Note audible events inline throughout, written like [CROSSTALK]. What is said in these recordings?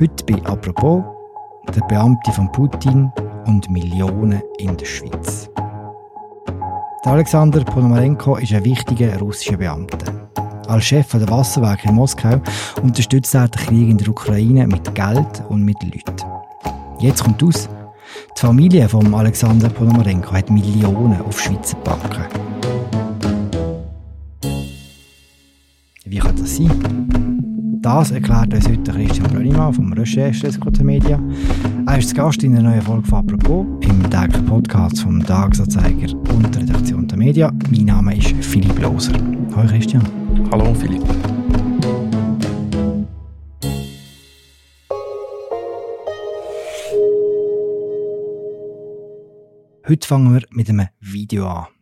Heute bei «Apropos» der Beamte von Putin und Millionen in der Schweiz. Der Alexander Ponomarenko ist ein wichtiger russischer Beamter. Als Chef der Wasserwerke in Moskau unterstützt er den Krieg in der Ukraine mit Geld und mit Leuten. Jetzt kommt aus, die Familie von Alexander Ponomarenko hat Millionen auf Schweizer Banken. Wie kann das sein? Das erklärt uns heute Christian Brönnimann vom Recherche der Media. Er ist Gast in einer neuen Folge von «Apropos» im täglichen Podcast vom Tagesanzeiger und der Redaktion der Media. Mein Name ist Philipp Loser. Hallo Christian. Hallo Philipp. Heute fangen wir mit einem Video an.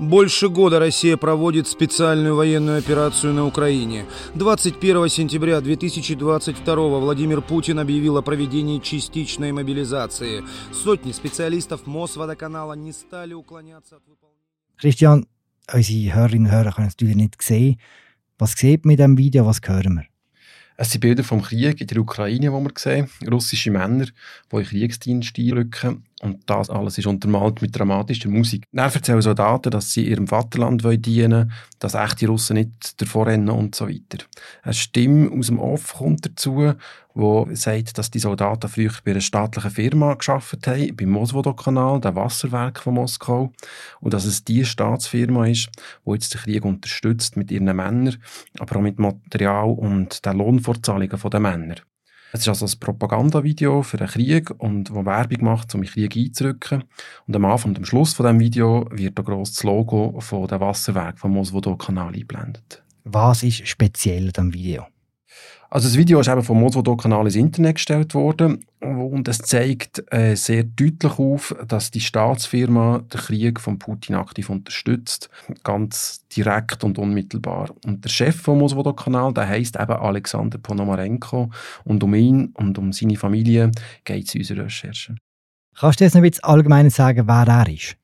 Больше года Россия проводит специальную военную операцию на Украине. 21 сентября 2022 Владимир Путин объявил о проведении частичной мобилизации. Сотни специалистов Мосводоканала не стали уклоняться от выполнения... Christian, unsere Hörerinnen und Hörer können es natürlich nicht sehen. Was sieht man in diesem Video, was hören wir? Es sind Bilder vom Krieg in der Ukraine, die wir sehen. Russische Männer, die in Kriegsdienst einrücken. Und das alles ist untermalt mit dramatischer Musik. Dann erzählen Soldaten, dass sie ihrem Vaterland dienen wollen, dass echte Russen nicht davor rennen und so weiter. Eine Stimme aus dem Off kommt dazu, wo sagt, dass die Soldaten früher bei einer staatlichen Firma geschafft haben, beim Mosvodo-Kanal, dem Wasserwerk von Moskau, und dass es die Staatsfirma ist, die jetzt den Krieg unterstützt mit ihren Männern, aber auch mit Material und den Lohnfortzahlungen der Männer. Es ist also ein Propagandavideo für den Krieg und wo Werbung macht, um den Krieg einzurücken. Und am Anfang und am Schluss von dem Video wird da gross das Logo von dem Wasserwerk vom Mosvodo-Kanal eingeblendet. Was ist speziell am Video? Also das Video ist eben vom Mosvodo-Kanal ins Internet gestellt worden und es zeigt äh, sehr deutlich auf, dass die Staatsfirma den Krieg von Putin aktiv unterstützt, ganz direkt und unmittelbar. Und der Chef vom Mosvodo-Kanal, der heißt eben Alexander Ponomarenko und um ihn und um seine Familie geht es in unserer Recherche. Kannst du jetzt noch ein bisschen allgemein sagen, wer er ist?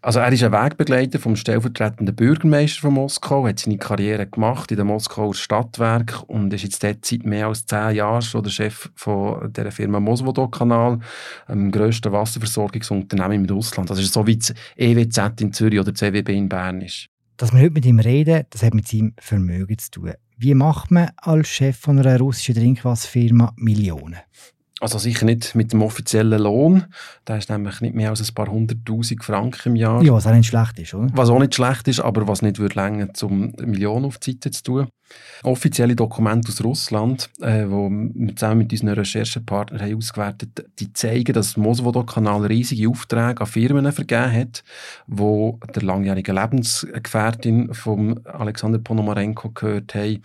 Also er ist ein Wegbegleiter vom stellvertretenden Bürgermeister von Moskau, hat seine Karriere gemacht in dem Moskauer Stadtwerk und ist jetzt dort seit mehr als zehn Jahren schon der Chef von der Firma Mosvodo-Kanal, dem grössten Wasserversorgungsunternehmen in Russland. Das ist so wie das EWZ in Zürich oder das EWB in Bern ist. Dass wir heute mit ihm reden, das hat mit seinem Vermögen zu tun. Wie macht man als Chef von einer russischen Trinkwasserfirma Millionen? Also sicher nicht mit dem offiziellen Lohn. Der ist nämlich nicht mehr als ein paar hunderttausend Franken im Jahr. Ja, was auch nicht schlecht ist, oder? Was auch nicht schlecht ist, aber was nicht würde länger um Millionen auf die Seite zu tun. Offizielle Dokumente aus Russland, äh, wo wir zusammen mit unseren Recherchepartnern haben ausgewertet, die zeigen, dass Mosvodo-Kanal riesige Aufträge an Firmen vergeben hat, wo der langjährige Lebensgefährtin von Alexander Ponomarenko gehört haben.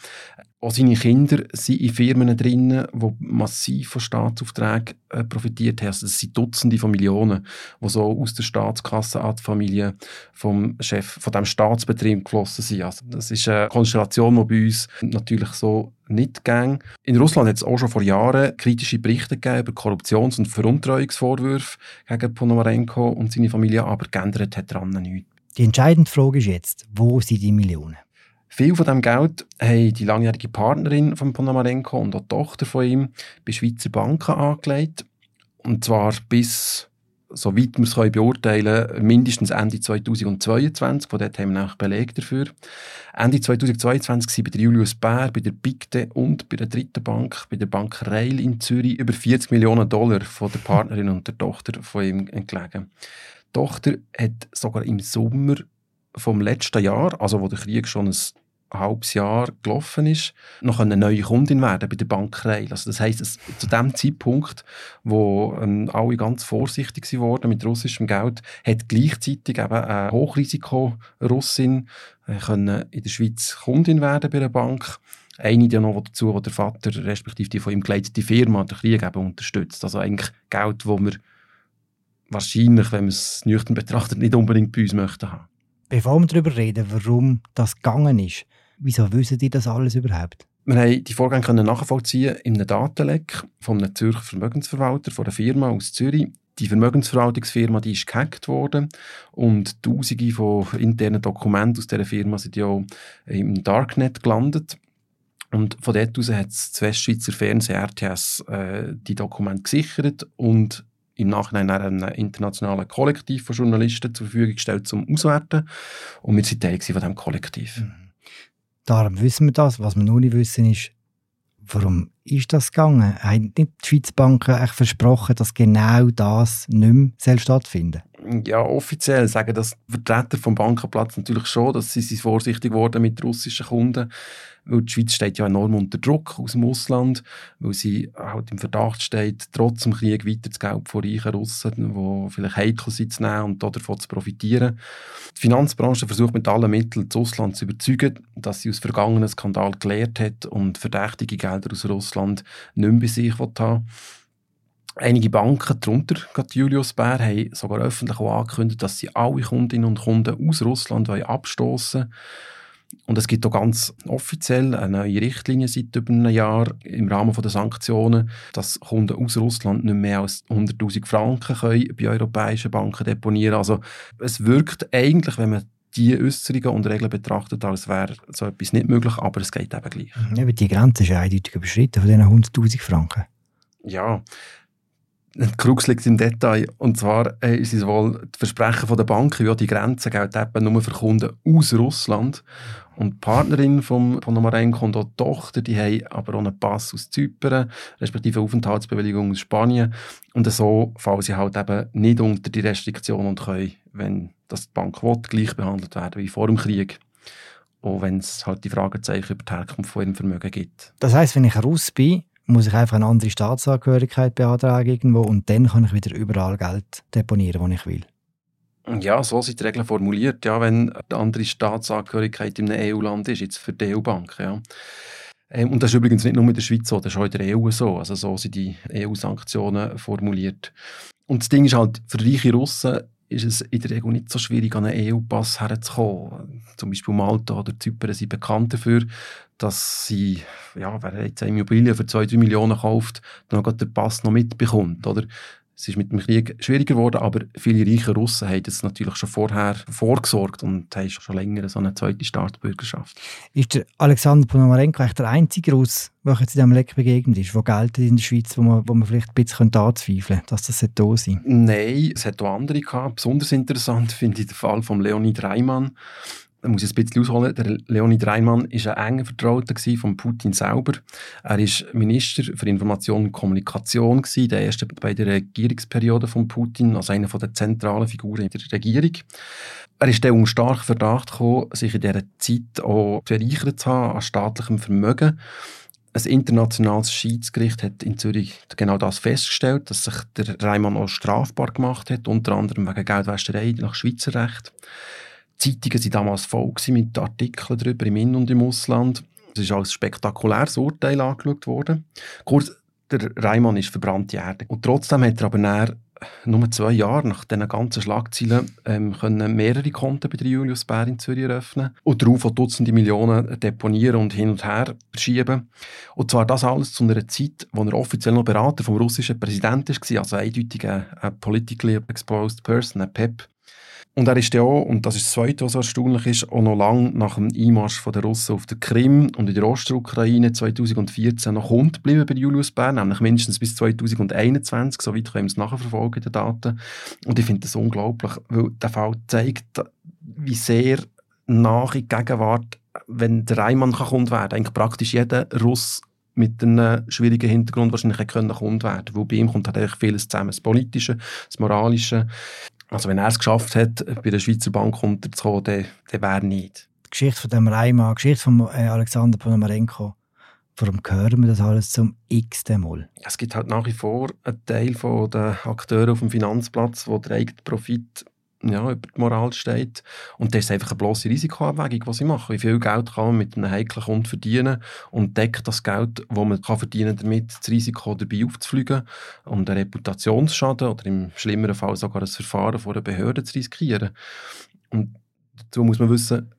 Auch seine Kinder sind in Firmen drin, die massiv von Staatsaufträgen äh, profitiert haben. Also es sind Dutzende von Millionen, die so aus der Staatskasse an die Familie vom Chef von dem Staatsbetrieb geflossen sind. Also das ist eine Konstellation, die bei uns natürlich so nicht ging. In Russland hat es auch schon vor Jahren kritische Berichte gegeben über Korruptions- und Veruntreuungsvorwürfe gegen Ponomarenko und seine Familie, aber geändert hat daran nichts. Die entscheidende Frage ist jetzt, wo sind die Millionen? Viel von dem Geld haben die langjährige Partnerin von Ponomarenko und auch die Tochter von ihm bei Schweizer Banken angelegt. Und zwar bis, soweit wir es beurteilen können, mindestens Ende 2022. Von dort haben wir auch Beleg dafür. Ende 2022 sind bei Julius Bär, bei der Bigde und bei der dritten Bank, bei der Bank Rail in Zürich, über 40 Millionen Dollar von der Partnerin und der Tochter von ihm gelegen. Die Tochter hat sogar im Sommer vom letzten Jahr, also wo der Krieg schon ein halbes Jahr gelaufen ist, noch eine neue Kundin werden bei der Bank Rail. Also das dass zu dem Zeitpunkt, wo ähm, alle ganz vorsichtig wurden mit russischem Geld, hat gleichzeitig eben eine Hochrisiko-Russin äh, in der Schweiz Kundin werden bei der Bank. Eine die noch dazu, wo der Vater, respektive die von ihm geleitete Firma, den Krieg eben unterstützt. Also eigentlich Geld, wo wir wahrscheinlich, wenn man es nüchtern betrachtet, nicht unbedingt bei uns möchten haben. Bevor wir darüber reden, warum das gegangen ist, wieso wissen die das alles überhaupt? Wir haben die Vorgänge nachvollziehen in einem Datenleck von einem Zürcher Vermögensverwalter, von einer Firma aus Zürich. die Vermögensverwaltungsfirma die ist gehackt worden und Tausende von internen Dokumenten aus dieser Firma sind ja im Darknet gelandet. Und von dort aus hat das Westschweizer Fernsehen RTS äh, die Dokumente gesichert und im Nachhinein einem internationalen Kollektiv von Journalisten zur Verfügung gestellt zum Auswerten. Und wir sind Teil von diesem Kollektiv. Mhm. Darum wissen wir das. Was wir noch nicht wissen, ist, warum ist das gegangen? Hat nicht die Schweizer Banken versprochen, dass genau das nicht mehr stattfinden Ja, offiziell sagen das Vertreter vom Bankenplatz natürlich schon, dass sie vorsichtig wurden mit russischen Kunden weil die Schweiz steht ja enorm unter Druck aus dem Ausland, weil sie halt im Verdacht steht, trotz dem Krieg weiter das Geld von reichen Russen, die vielleicht heikel sind zu nehmen und davon zu profitieren. Die Finanzbranche versucht mit allen Mitteln das Ausland zu überzeugen, dass sie aus vergangenen Skandal gelehrt hat und verdächtige Gelder aus Russland nicht mehr bei sich haben Einige Banken, darunter Julius Bär, haben sogar öffentlich auch angekündigt, dass sie alle Kundinnen und Kunden aus Russland abstoßen wollen. Und es gibt auch ganz offiziell eine neue Richtlinie seit über einem Jahr im Rahmen der Sanktionen, dass Kunden aus Russland nicht mehr als 100.000 Franken können bei europäischen Banken deponieren Also es wirkt eigentlich, wenn man die Äußerungen und Regeln betrachtet, als wäre so etwas nicht möglich, aber es geht eben gleich. Ja, aber die Grenze ist eindeutig überschritten von diesen 100'000 Franken. Ja, die [LAUGHS] Krux liegt im Detail. Und zwar äh, ist es wohl das Versprechen von der Bank, ja, die Grenze gilt eben nur für Kunden aus Russland. Und die Partnerin von Ponomarenko und auch die Tochter, die haben aber auch einen Pass aus Zypern, respektive Aufenthaltsbewilligung aus Spanien. Und so fallen sie halt eben nicht unter die Restriktionen und können, wenn das die Bank will, gleich behandelt werden wie vor dem Krieg. Auch wenn es halt die Fragezeichen über die Herkunft von ihrem Vermögen gibt. Das heisst, wenn ich Russ bin, muss ich einfach eine andere Staatsangehörigkeit beantragen irgendwo und dann kann ich wieder überall Geld deponieren, wo ich will. Ja, so sind die Regeln formuliert, ja, wenn eine andere Staatsangehörigkeit in einem EU-Land ist, jetzt für die EU-Bank. Ja. Ähm, und das ist übrigens nicht nur in der Schweiz so, das ist auch in der EU so. Also so sind die EU-Sanktionen formuliert. Und das Ding ist halt, für reiche Russen ist es in der Regel nicht so schwierig, an einen EU-Pass herzukommen. Zum Beispiel Malta oder Zypern sind bekannt dafür, dass sie, ja, wer jetzt eine Immobilie für 2-3 Millionen kauft, dann auch den Pass noch mitbekommt. Oder? Es ist mit dem Krieg schwieriger geworden, aber viele reiche Russen haben das natürlich schon vorher vorgesorgt und haben schon länger so eine zweite Staatsbürgerschaft. Ist der Alexander Ponomarenko eigentlich der einzige Russ, der jetzt in diesem Leck begegnet ist, der Geld in der Schweiz, wo man, wo man vielleicht ein bisschen anzweifeln könnte, dass das da sein Nein, es hat auch andere gehabt. Besonders interessant finde ich den Fall von Leonid Reimann da muss ich ein bisschen ausholen, der Leonid Reimann war ein enger Vertrauter von Putin selber. Er war Minister für Information und Kommunikation, gewesen, der erste bei der Regierungsperiode von Putin, als einer der zentralen Figuren in der Regierung. Er ist dann unter starken Verdacht gekommen, sich in dieser Zeit auch bereichert zu haben an staatlichem Vermögen. Ein internationales Schiedsgericht hat in Zürich genau das festgestellt, dass sich der Reimann auch strafbar gemacht hat, unter anderem wegen Geldwäscherei nach Schweizer Recht. Zeitungen waren damals voll mit Artikeln darüber im In- und im Ausland. Es ist als spektakuläres Urteil angeschaut worden. Kurz, der Reimann ist verbrannte Erde. Und trotzdem hat er aber nur zwei Jahre nach diesen ganzen Schlagzeilen ähm, können mehrere Konten bei der Julius Bär in Zürich eröffnen und darauf Dutzende Millionen deponieren und hin und her verschieben. Und zwar das alles zu einer Zeit, wo er offiziell noch Berater vom russischen Präsidenten war, also eindeutig ein, ein politically exposed person, ein PEP. Und er ist ja auch, und das ist das Zweite, was so erstaunlich ist, auch noch lange nach dem Einmarsch der Russen auf der Krim und in der Ostukraine 2014 noch Hund geblieben bei Julius Bär, nämlich mindestens bis 2021, soweit können wir es nachverfolgen in den Daten. Und ich finde das unglaublich, weil der Fall zeigt, wie sehr nach in Gegenwart, wenn der Reimann kann Kund werden eigentlich praktisch jeder Russ mit einem schwierigen Hintergrund wahrscheinlich können Kund werden. Weil bei ihm kommt halt vieles zusammen. Das Politische, das Moralische. Also wenn er es geschafft hat, bei der Schweizer Bank unterzukommen, dann, dann wäre nicht. Die Geschichte von dem Reimann, die Geschichte von äh, Alexander Ponomarenko, warum hören wir das alles zum x-ten Mal? Es gibt halt nach wie vor einen Teil der Akteure auf dem Finanzplatz, der eigenen Profit ja, über die Moral steht. Und das ist einfach eine bloße Risikoabwägung, die sie machen. Wie viel Geld kann man mit einem heiklen Kunden verdienen und deckt das Geld, das man kann verdienen damit das Risiko dabei aufzufliegen und einen Reputationsschaden oder im schlimmeren Fall sogar ein Verfahren vor einer Behörde zu riskieren. Und dazu muss man wissen,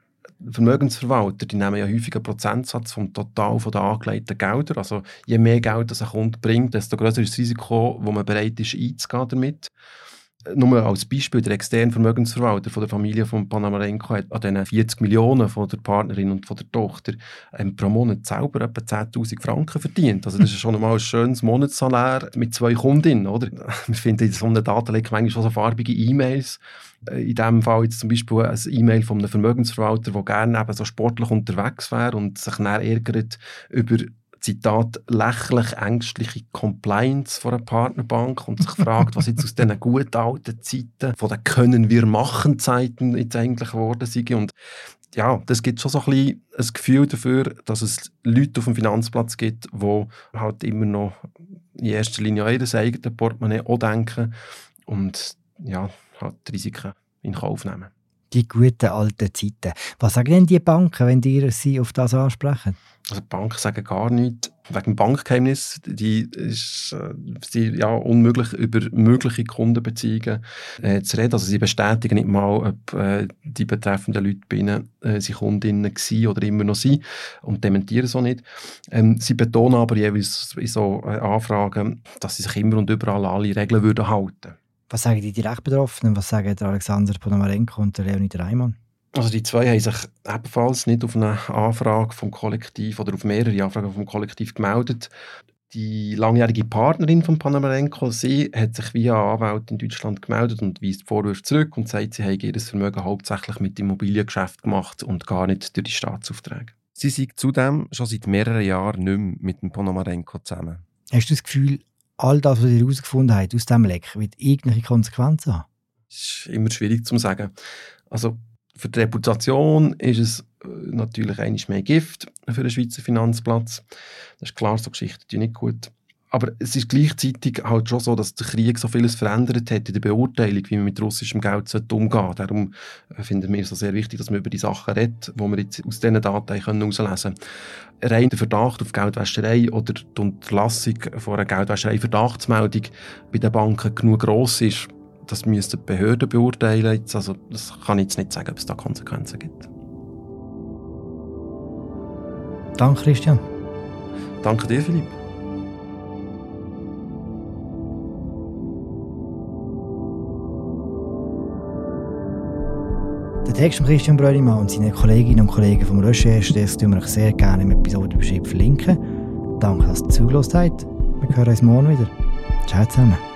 Vermögensverwalter, die nehmen ja häufig einen Prozentsatz vom Total der angelegten Gelder. Also je mehr Geld das ein Kunde bringt, desto größer ist das Risiko, wo man bereit ist einzugehen damit. Nur als Beispiel, der externe Vermögensverwalter von der Familie von Panamarenko hat an diesen 40 Millionen von der Partnerin und von der Tochter ähm, pro Monat selber etwa 10'000 Franken verdient. Also das ist schon einmal ein schönes Monatssalär mit zwei Kundinnen, oder? [LAUGHS] Wir finden in so einem Datenleck manchmal schon so farbige E-Mails. Äh, in diesem Fall jetzt zum Beispiel ein E-Mail von einem Vermögensverwalter, der gerne eben so sportlich unterwegs wäre und sich dann ärgert über Zitat, lächerlich ängstliche Compliance von einer Partnerbank und sich fragt, was jetzt aus diesen gut alten Zeiten, von den können wir machen Zeiten jetzt eigentlich geworden sind. Und ja, das gibt schon so ein bisschen ein Gefühl dafür, dass es Leute auf dem Finanzplatz gibt, die halt immer noch in erster Linie an ihr eigenes Portemonnaie auch denken und ja, halt Risiken in Kauf nehmen. Die guten alten Zeiten. Was sagen denn die Banken, wenn die sie auf das ansprechen? Also die Banken sagen gar nichts wegen dem Bankgeheimnis. Die ist äh, ja, unmöglich, über mögliche Kundenbeziehungen äh, zu reden. Also sie bestätigen nicht mal, ob äh, die betreffenden Leute bei ihnen äh, sie Kundinnen waren oder immer noch sind und dementieren so nicht. Ähm, sie betonen aber jeweils in so äh, Anfragen, dass sie sich immer und überall alle Regeln würden halten Was sagen die direkt Betroffenen? Was sagen der Alexander Ponomarenko und der Leonid Reimann? Also die zwei haben sich ebenfalls nicht auf eine Anfrage vom Kollektiv oder auf mehrere Anfragen vom Kollektiv gemeldet. Die langjährige Partnerin von Panamarenko, sie hat sich via Anwalt in Deutschland gemeldet und weist Vorwürfe zurück und sagt, sie habe ihr Vermögen hauptsächlich mit Immobiliengeschäft gemacht und gar nicht durch die Staatsaufträge. Sie sind zudem schon seit mehreren Jahren nicht mehr mit dem Ponomarenko zusammen. Hast du das Gefühl, all das, was ihr herausgefunden habt aus diesem Leck, wird irgendwelche Konsequenzen haben? Das ist immer schwierig zu sagen. Also für die Reputation ist es äh, natürlich eigentlich mehr Gift für den Schweizer Finanzplatz. Das ist klar, so Geschichten die nicht gut. Aber es ist gleichzeitig halt schon so, dass der Krieg so vieles verändert hat in der Beurteilung, wie man mit russischem Geld umgehen sollte. Darum äh, finden wir es so sehr wichtig, dass man über die Sachen redet, die wir jetzt aus diesen Daten herauslesen können. Rein der Verdacht auf Geldwäscherei oder die Unterlassung von einer Geldwäscherei-Verdachtsmeldung bei den Banken genug gross ist, das müssen die Behörden beurteilen. Jetzt, also, das kann ich jetzt nicht sagen, ob es da Konsequenzen gibt. Danke, Christian. Danke dir, Philipp. Den Text von Christian Brönnimann und seinen Kolleginnen und Kollegen vom Recherche-Desk wir euch sehr gerne im Episodenbeschrieb verlinken. Danke, dass ihr zugelassen habt. Wir hören uns morgen wieder. Ciao zusammen.